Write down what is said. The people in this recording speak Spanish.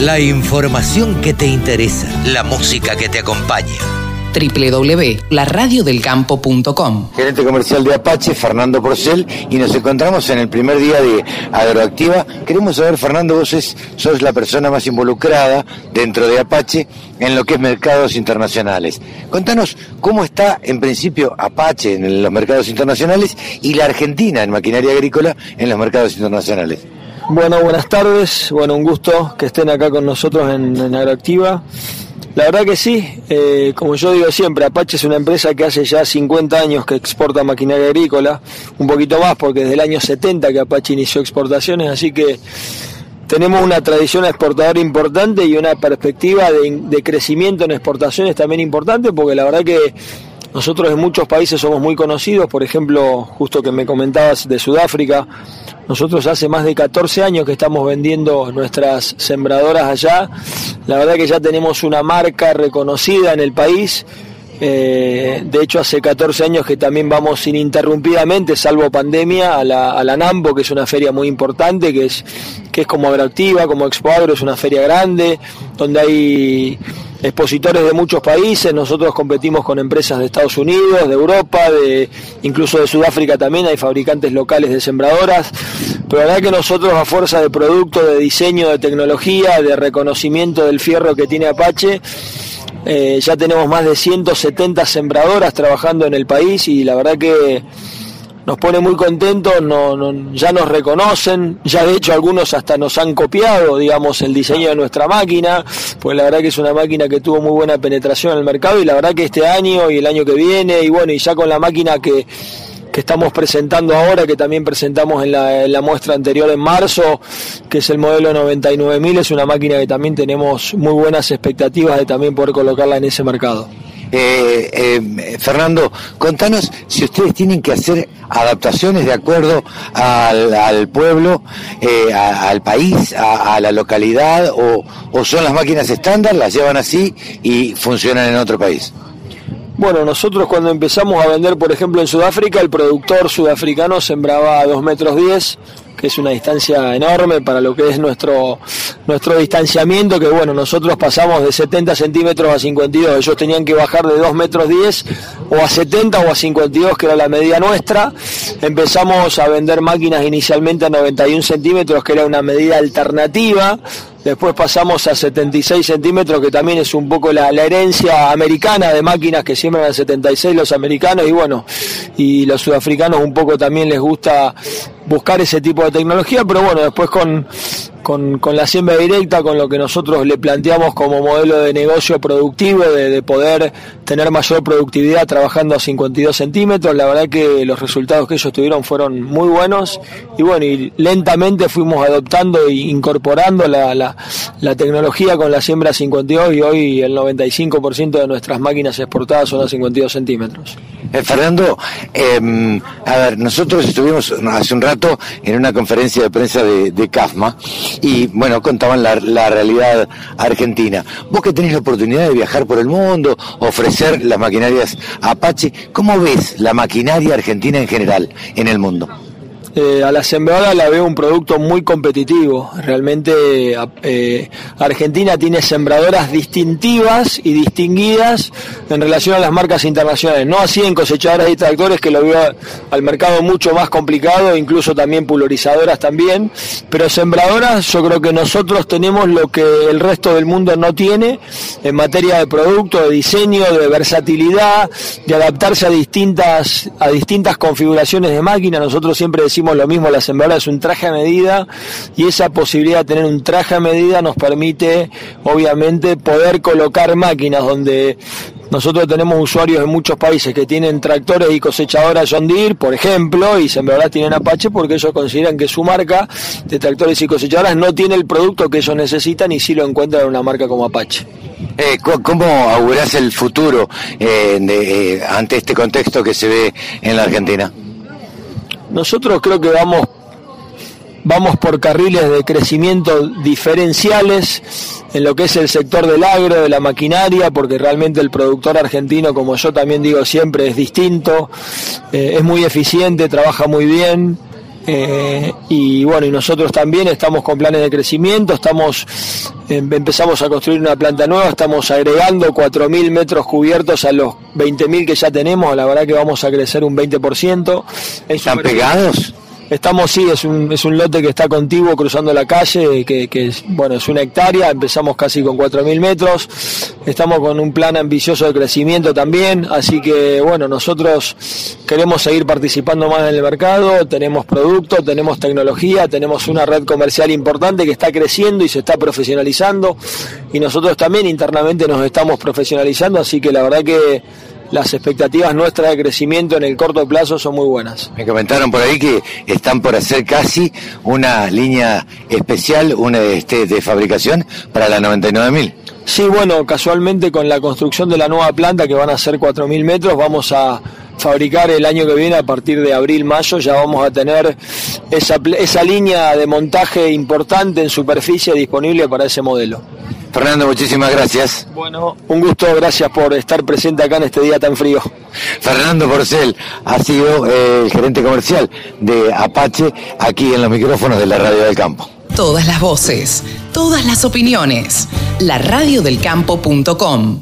La información que te interesa, la música que te acompaña www.laradiodelcampo.com. Gerente comercial de Apache, Fernando Porcel, y nos encontramos en el primer día de Agroactiva. Queremos saber, Fernando, vos sos la persona más involucrada dentro de Apache en lo que es mercados internacionales. Contanos cómo está en principio Apache en los mercados internacionales y la Argentina en maquinaria agrícola en los mercados internacionales. Bueno, buenas tardes. Bueno, un gusto que estén acá con nosotros en, Agroactiva. La verdad que sí, eh, como yo digo siempre, Apache es una empresa que hace ya 50 años que exporta maquinaria agrícola, un poquito más porque desde el año 70 que Apache inició exportaciones, así que tenemos una tradición exportadora importante y una perspectiva de crecimiento en exportaciones también importante porque la verdad que nosotros en muchos países somos muy conocidos, por ejemplo, justo que me comentabas de Sudáfrica, nosotros hace más de 14 años que estamos vendiendo nuestras sembradoras allá, la verdad que ya tenemos una marca reconocida en el país, eh, de hecho, hace 14 años que también vamos ininterrumpidamente, salvo pandemia, a la, NAMBO, que es una feria muy importante, que es, que es como Agroactiva, como Expo Agro, es una feria grande, donde hay expositores de muchos países, nosotros competimos con empresas de Estados Unidos, de Europa, de incluso de Sudáfrica también, hay fabricantes locales de sembradoras, pero la verdad que nosotros a fuerza de producto, de diseño, de tecnología, de reconocimiento del fierro que tiene Apache, eh, ya tenemos más de 170 sembradoras trabajando en el país y la verdad que nos pone muy contentos, no, ya nos reconocen, ya de hecho algunos hasta nos han copiado, digamos, el diseño de nuestra máquina, pues la verdad que es una máquina que tuvo muy buena penetración en el mercado y la verdad que este año y el año que viene, y bueno, y ya con la máquina que, que estamos presentando ahora, que también presentamos en la, en la, muestra anterior en marzo, que es el modelo 99000, es una máquina que también tenemos muy buenas expectativas de también poder colocarla en ese mercado. Eh, eh, Fernando, contanos si ustedes tienen que hacer adaptaciones de acuerdo al, pueblo, eh, al país, a, a la localidad, o, o, son las máquinas estándar, las llevan así y funcionan en otro país. Bueno, nosotros cuando empezamos a vender, por ejemplo, en Sudáfrica, el productor sudafricano sembraba a 2 metros 10 que es una distancia enorme para lo que es nuestro, nuestro distanciamiento, que bueno, nosotros pasamos de 70 centímetros a 52, ellos tenían que bajar de 2 metros 10 o a 70 o a 52, que era la medida nuestra. Empezamos a vender máquinas inicialmente a 91 centímetros, que era una medida alternativa, Después pasamos a 76 centímetros, que también es un poco la, herencia americana de máquinas que siembran a 76 los americanos. Y bueno, y los sudafricanos un poco también les gusta buscar ese tipo de tecnología, pero bueno, después con, con, con, la siembra directa, con lo que nosotros le planteamos como modelo de negocio productivo, de, de, poder tener mayor productividad trabajando a 52 centímetros, la verdad que los resultados que ellos tuvieron fueron muy buenos y bueno, y lentamente fuimos adoptando e incorporando la, la, la tecnología con la siembra a 52 y hoy el 95% de nuestras máquinas exportadas son a 52 centímetros. Eh, Fernando, eh, a ver, nosotros estuvimos hace un rato en una conferencia de prensa de, de CAFMA y bueno, contaban la, la, realidad argentina. Vos que tenés la oportunidad de viajar por el mundo, ofrecer las maquinarias Apache, ¿cómo ves la maquinaria argentina en general en el mundo? Eh, a la sembradora la veo un producto muy competitivo. Realmente eh, Argentina tiene sembradoras distintivas y distinguidas en relación a las marcas internacionales. No así en cosechadoras y tractores que lo veo al mercado mucho más complicado, incluso también pulverizadoras también. Pero sembradoras yo creo que nosotros tenemos lo que el resto del mundo no tiene en materia de producto, de diseño, de versatilidad, de adaptarse a distintas, a distintas configuraciones de máquina. Nosotros siempre decimos lo mismo, la sembradora es un traje a medida y esa posibilidad de tener un traje a medida nos permite obviamente poder colocar máquinas donde nosotros tenemos usuarios en muchos países que tienen tractores y cosechadoras John Deere, por ejemplo, y sembradoras tienen Apache porque ellos consideran que su marca de tractores y cosechadoras no tiene el producto que ellos necesitan y sí lo encuentran en una marca como Apache. Eh, ¿Cómo augurás el futuro eh, de, eh, ante este contexto que se ve en la Argentina? Nosotros creo que vamos, vamos por carriles de crecimiento diferenciales en lo que es el sector del agro, de la maquinaria, porque realmente el productor argentino, como yo también digo siempre, es distinto, eh, es muy eficiente, trabaja muy bien. Eh, y bueno, y nosotros también estamos con planes de crecimiento, estamos em, empezamos a construir una planta nueva, estamos agregando 4.000 metros cubiertos a los 20.000 que ya tenemos, la verdad que vamos a crecer un 20%. ¿Están pegados? Estamos, sí, es un, es un lote que está contiguo cruzando la calle, que, bueno, es una hectárea, empezamos casi con 4.000 metros, estamos con un plan ambicioso de crecimiento también, así que bueno, nosotros queremos seguir participando más en el mercado, tenemos producto, tenemos tecnología, tenemos una red comercial importante que está creciendo y se está profesionalizando, y nosotros también internamente nos estamos profesionalizando, así que la verdad que las expectativas nuestras de crecimiento en el corto plazo son muy buenas. Me comentaron por ahí que están por hacer casi una línea especial, una de, este, de fabricación para la 99.000. Sí, bueno, casualmente con la construcción de la nueva planta que van a ser 4.000 metros, vamos a fabricar el año que viene, a partir de abril-mayo, ya vamos a tener esa, esa línea de montaje importante en superficie disponible para ese modelo. Fernando, muchísimas gracias. Bueno, un gusto, gracias por estar presente acá en este día tan frío. Fernando Porcel ha sido eh, el gerente comercial de Apache aquí en los micrófonos de la Radio del Campo. Todas las voces, todas las opiniones. La radiodelcampo.com